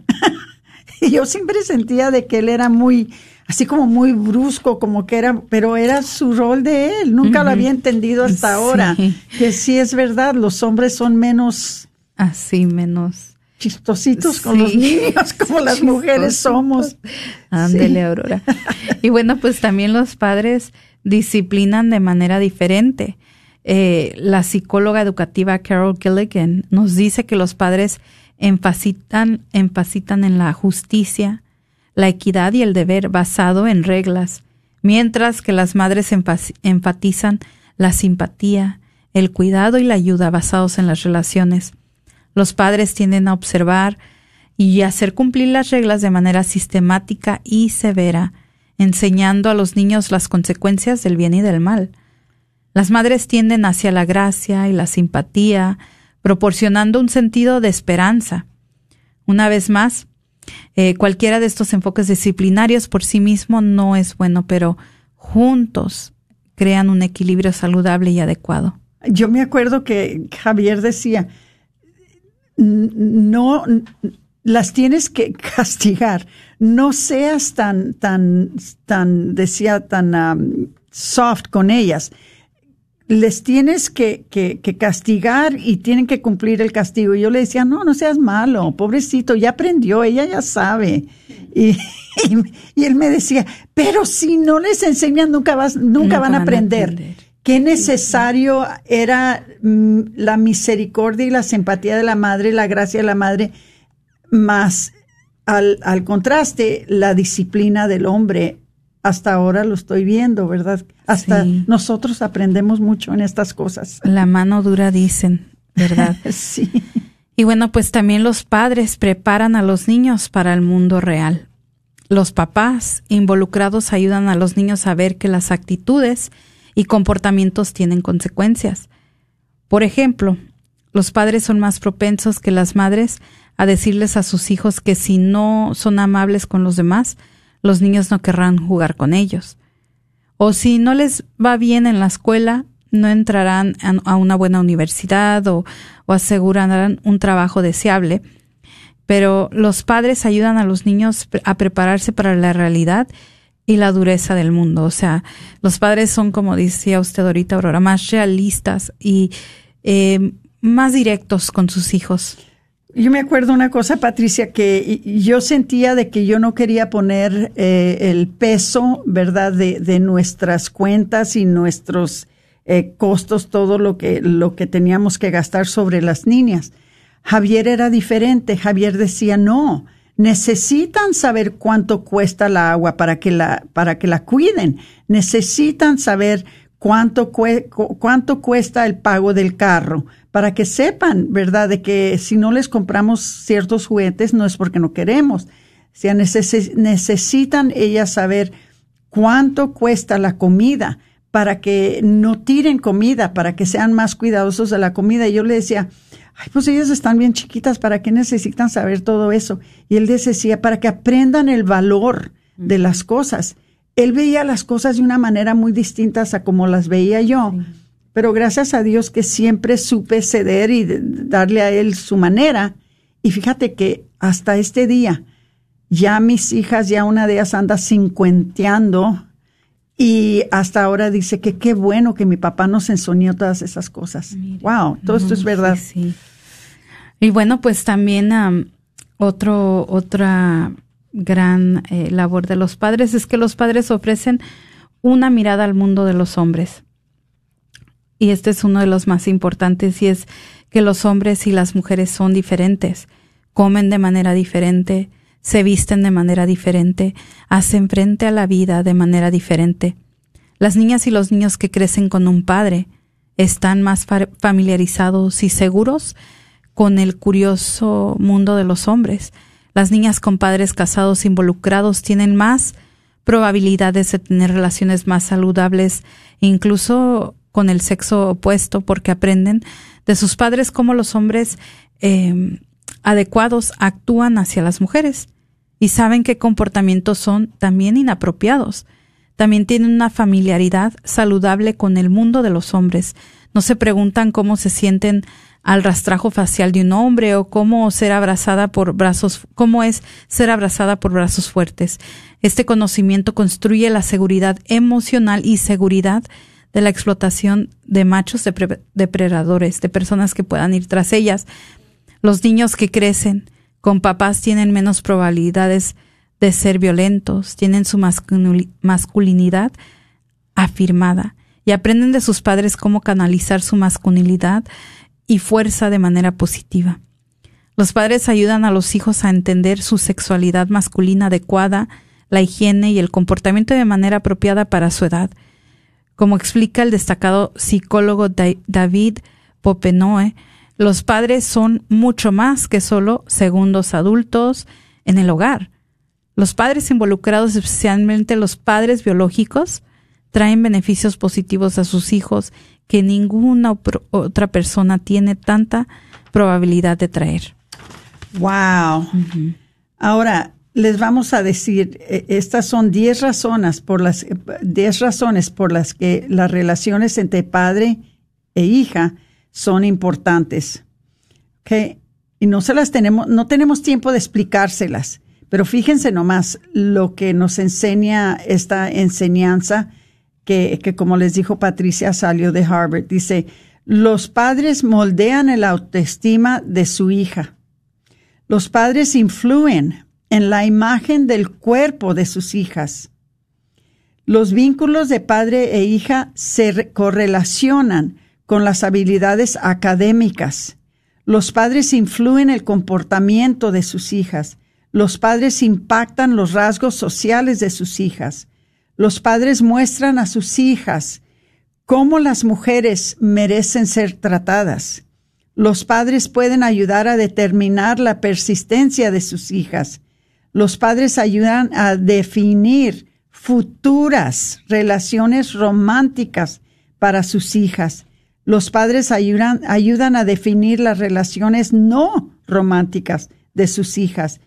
y yo siempre sentía de que él era muy, así como muy brusco, como que era, pero era su rol de él. Nunca lo había entendido hasta ahora. Que sí es verdad, los hombres son menos. Así, menos chistositos con los niños, como las mujeres somos. Ándele, Aurora. Y bueno, pues también los padres disciplinan de manera diferente. Eh, la psicóloga educativa Carol Gilligan nos dice que los padres enfatitan, enfatitan en la justicia, la equidad y el deber basado en reglas, mientras que las madres enfatizan la simpatía, el cuidado y la ayuda basados en las relaciones. Los padres tienden a observar y hacer cumplir las reglas de manera sistemática y severa, enseñando a los niños las consecuencias del bien y del mal. Las madres tienden hacia la gracia y la simpatía, proporcionando un sentido de esperanza. Una vez más, eh, cualquiera de estos enfoques disciplinarios por sí mismo no es bueno, pero juntos crean un equilibrio saludable y adecuado. Yo me acuerdo que Javier decía, no las tienes que castigar. No seas tan, tan, tan, decía, tan um, soft con ellas. Les tienes que, que, castigar y tienen que cumplir el castigo. Y yo le decía, no, no seas malo, pobrecito, ya aprendió, ella ya sabe. Y, y, él me decía, pero si no les enseñan, nunca, vas, nunca, van, a aprender qué necesario era mm, la misericordia y la simpatía de la madre, la gracia de la madre, más al, al, contraste, la disciplina del hombre. Hasta ahora lo estoy viendo, ¿verdad? Hasta nosotros aprendemos mucho en estas cosas. La mano dura, dicen, ¿verdad? sí. Y bueno, pues también los padres preparan a los niños para el mundo real. Los papás involucrados ayudan a los niños a ver que las actitudes y comportamientos tienen consecuencias. Por ejemplo, los padres son más propensos que las madres a decirles a sus hijos que si no son amables con los demás, los niños no querrán jugar con ellos. O si no les va bien en la escuela, no entrarán a una buena universidad o, asegurarán un trabajo deseable. Pero los padres ayudan a los niños a prepararse para la realidad y la dureza del mundo. O sea, los padres son, como decía usted ahorita, Aurora, más realistas y eh, más directos con sus hijos. Yo me acuerdo una cosa, Patricia, que yo sentía de que yo no quería poner eh, el peso, ¿verdad?, de, nuestras cuentas y nuestros eh, costos, todo lo que, lo que teníamos que gastar sobre las niñas. Javier era diferente. Javier decía, no, necesitan saber cuánto cuesta la agua para que la, para que la cuiden. Necesitan saber cuánto, cuánto cuesta el pago del carro para que sepan, ¿verdad?, de que si no les compramos ciertos juguetes no es porque no queremos. O sea, necesitan ellas saber cuánto cuesta la comida para que no tiren comida, para que sean más cuidadosos de la comida. Y yo le decía, ay, pues ellas están bien chiquitas, ¿para qué necesitan saber todo eso? Y él decía, para que aprendan el valor de las cosas. Él veía las cosas de una manera muy distinta a como las veía yo, pero gracias a Dios que siempre supe ceder y darle a él su manera. Y fíjate que hasta este día, ya mis hijas, ya una de ellas anda cincuenteando y hasta ahora dice que qué bueno que mi papá nos enseñó todas esas cosas. wow, todo esto es verdad. sí. Y bueno, pues también otro, otra gran eh, labor de los padres es que los padres ofrecen una mirada al mundo de los hombres. Y este es uno de los más importantes y es que los hombres y las mujeres son diferentes, comen de manera diferente, se visten de manera diferente, hacen frente a la vida de manera diferente. Las niñas y los niños que crecen con un padre están más familiarizados y seguros con el curioso mundo de los hombres. Las niñas con padres casados involucrados tienen más probabilidades de tener relaciones más saludables, incluso con el sexo opuesto, porque aprenden de sus padres cómo los hombres eh, adecuados actúan hacia las mujeres y saben qué comportamientos son también inapropiados. También tienen una familiaridad saludable con el mundo de los hombres. No se preguntan cómo se sienten al rastrajo facial de un hombre o cómo ser abrazada por brazos, cómo es ser abrazada por brazos fuertes. Este conocimiento construye la seguridad emocional y seguridad de la explotación de machos depredadores, de personas que puedan ir tras ellas. Los niños que crecen con papás tienen menos probabilidades de ser violentos, tienen su masculinidad afirmada y aprenden de sus padres cómo canalizar su masculinidad y fuerza de manera positiva. Los padres ayudan a los hijos a entender su sexualidad masculina adecuada, la higiene y el comportamiento de manera apropiada para su edad. Como explica el destacado psicólogo David Popenoe, los padres son mucho más que solo segundos adultos en el hogar. Los padres involucrados, especialmente los padres biológicos, traen beneficios positivos a sus hijos que ninguna otra persona tiene tanta probabilidad de traer. Wow. Ahora les vamos a decir, e, estas son 10 razones por las 10 razones por las que las relaciones entre padre e hija son importantes. ¿Okay? Y no se las tenemos, no tenemos tiempo de explicárselas, pero fíjense nomás lo que nos enseña esta enseñanza que, que como les dijo Patricia salió de Harvard. Dice, los padres moldean el autoestima de su hija. Los padres influyen en la imagen del cuerpo de sus hijas. Los vínculos de padre e hija se correlacionan con las habilidades académicas. Los padres influyen el comportamiento de sus hijas. Los padres impactan los rasgos sociales de sus hijas. Los padres muestran a sus hijas cómo las mujeres merecen ser tratadas. Los padres pueden ayudar a determinar la persistencia de sus hijas. Los padres ayudan a definir futuras relaciones románticas para sus hijas. Los padres ayudan, ayudan a definir las relaciones no románticas de sus hijas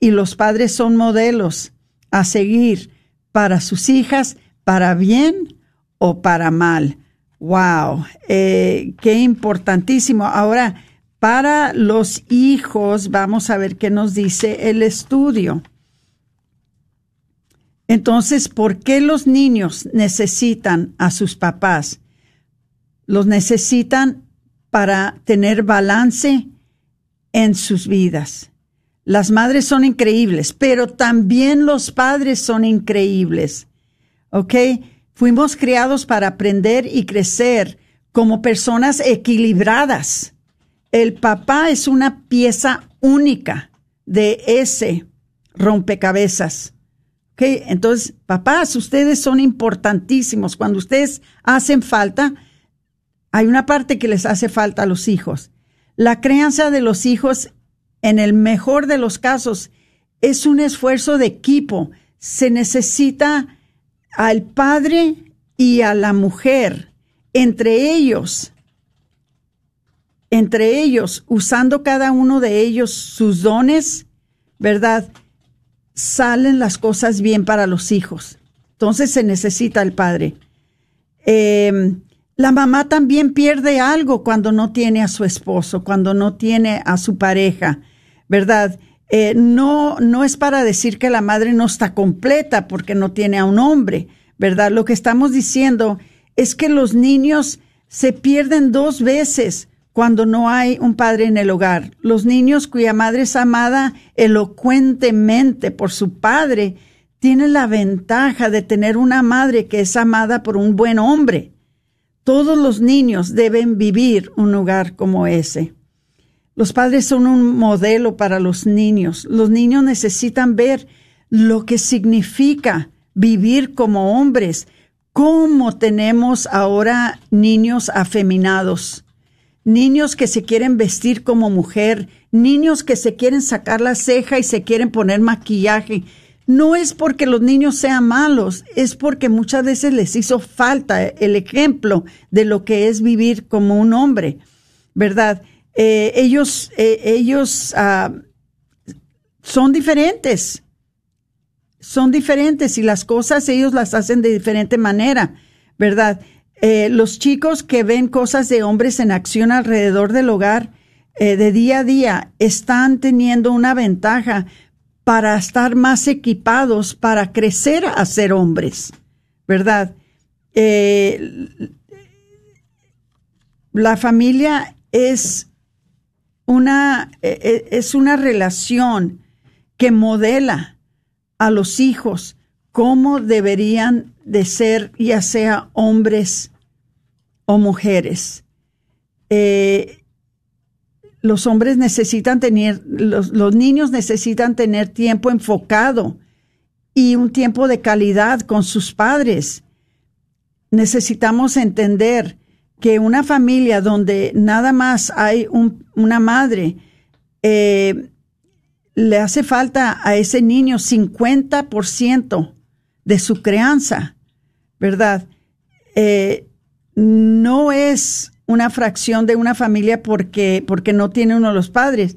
y los padres son modelos a seguir para sus hijas, para bien o para mal. Wow, eh, qué importantísimo. Ahora, para los hijos, vamos a ver qué nos dice el estudio. Entonces, ¿por qué los niños necesitan a sus papás? los necesitan para tener balance en sus vidas. Las madres son increíbles, pero también los padres son increíbles. ¿Ok? Fuimos criados para aprender y crecer como personas equilibradas. El papá es una pieza única de ese rompecabezas. ¿Ok? Entonces, papás, ustedes son importantísimos. Cuando ustedes hacen falta, hay una parte que les hace falta a los hijos. La crianza de los hijos, en el mejor de los casos, es un esfuerzo de equipo. Se necesita al padre y a la mujer, entre ellos, entre ellos, usando cada uno de ellos sus dones, ¿verdad? Salen las cosas bien para los hijos. Entonces se necesita el padre. Eh, la mamá también pierde algo cuando no tiene a su esposo, cuando no tiene a su pareja, ¿verdad? Eh, no, no es para decir que la madre no está completa porque no tiene a un hombre, ¿verdad? Lo que estamos diciendo es que los niños se pierden dos veces cuando no hay un padre en el hogar. Los niños cuya madre es amada elocuentemente por su padre tienen la ventaja de tener una madre que es amada por un buen hombre. Todos los niños deben vivir un lugar como ese. Los padres son un modelo para los niños. Los niños necesitan ver lo que significa vivir como hombres, cómo tenemos ahora niños afeminados, niños que se quieren vestir como mujer, niños que se quieren sacar la ceja y se quieren poner maquillaje. No es porque los niños sean malos, es porque muchas veces les hizo falta el ejemplo de lo que es vivir como un hombre, ¿verdad? Eh, ellos, eh, ellos ah, son diferentes, son diferentes y las cosas ellos las hacen de diferente manera, ¿verdad? Eh, los chicos que ven cosas de hombres en acción alrededor del hogar de día a día están teniendo una ventaja para estar más equipados para crecer a ser hombres, ¿verdad? La familia es una, e, e, es una relación que modela a los hijos cómo deberían de ser, ya sea hombres o mujeres. Eh, los hombres necesitan tener, los, niños necesitan tener tiempo enfocado y un tiempo de calidad con sus padres. Necesitamos entender que una familia donde nada más hay una madre, eh, le hace falta a ese niño 50% de su crianza, ¿verdad? Eh, no es una fracción de una familia porque, porque no tiene uno de los padres,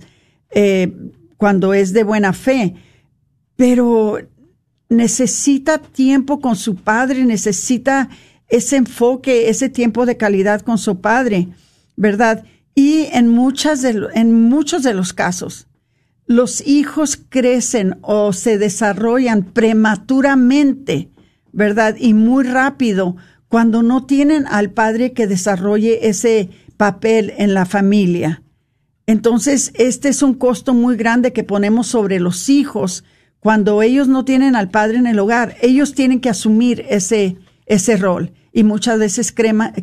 eh, cuando es de buena fe, pero necesita tiempo con su padre, necesita ese enfoque, ese tiempo de calidad con su padre, ¿verdad? Y en, muchas en muchos de los casos, los hijos crecen o se desarrollan prematuramente, ¿verdad? Y muy rápido cuando no tienen al padre que desarrolle ese papel en la familia. Entonces, este es un costo muy grande que ponemos sobre los hijos cuando ellos no tienen al padre en el hogar. Ellos tienen que asumir ese, ese rol y muchas veces crema,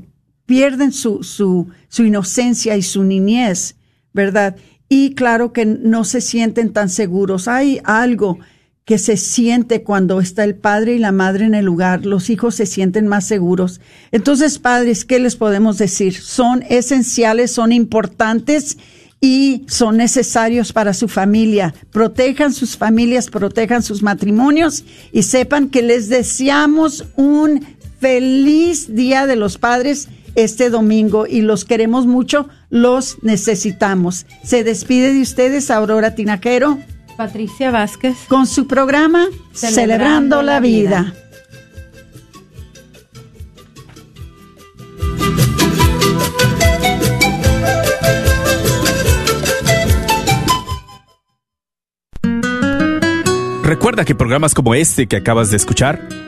pierden su, su, su inocencia y su niñez, ¿verdad? Y claro que no se sienten tan seguros. Hay algo que se siente cuando está el padre y la madre en el lugar. Los hijos se sienten más seguros. Entonces, padres, ¿qué les podemos decir? Son esenciales, son importantes y son necesarios para su familia. Protejan sus familias, protejan sus matrimonios y sepan que les deseamos un feliz Día de los Padres este domingo y los queremos mucho, los necesitamos. Se despide de ustedes Aurora Tinajero. Patricia Vázquez. Con su programa Celebrando, la, vida. Recuerda que programas como este que acabas de escuchar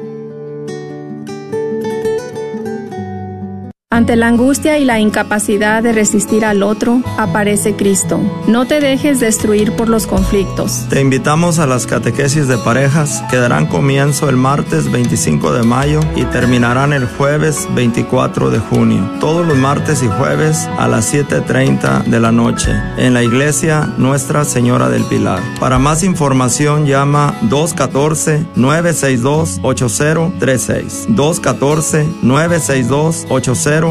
Ante la angustia y la incapacidad de resistir al otro, aparece Cristo. No te dejes destruir por los conflictos. Te invitamos a las catequesis de parejas que darán comienzo el martes 25 de mayo y terminarán el jueves 24 de junio. Todos los martes y jueves a las 7.30 de la noche en la iglesia Nuestra Señora del Pilar. Para más información llama 214-962-8036. 214-962-8036.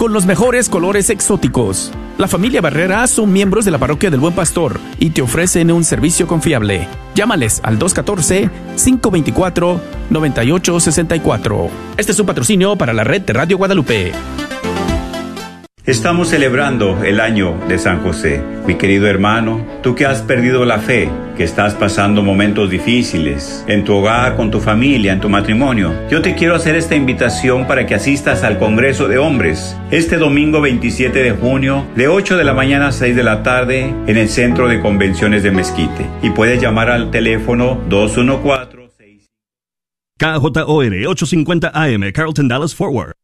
con los mejores colores exóticos. La familia Barrera son miembros de la parroquia del Buen Pastor y te ofrecen un servicio confiable. Llámales al 214-524-9864. Este es un patrocinio para la red de Radio Guadalupe. Estamos celebrando el año de San José. Mi querido hermano, tú que has perdido la fe, que estás pasando momentos difíciles en tu hogar, con tu familia, en tu matrimonio, yo te quiero hacer esta invitación para que asistas al Congreso de Hombres este domingo 27 de junio de 8 de la mañana a 6 de la tarde en el Centro de Convenciones de Mezquite. Y puedes llamar al teléfono 214 KJOR 850 AM Carlton Dallas Forward.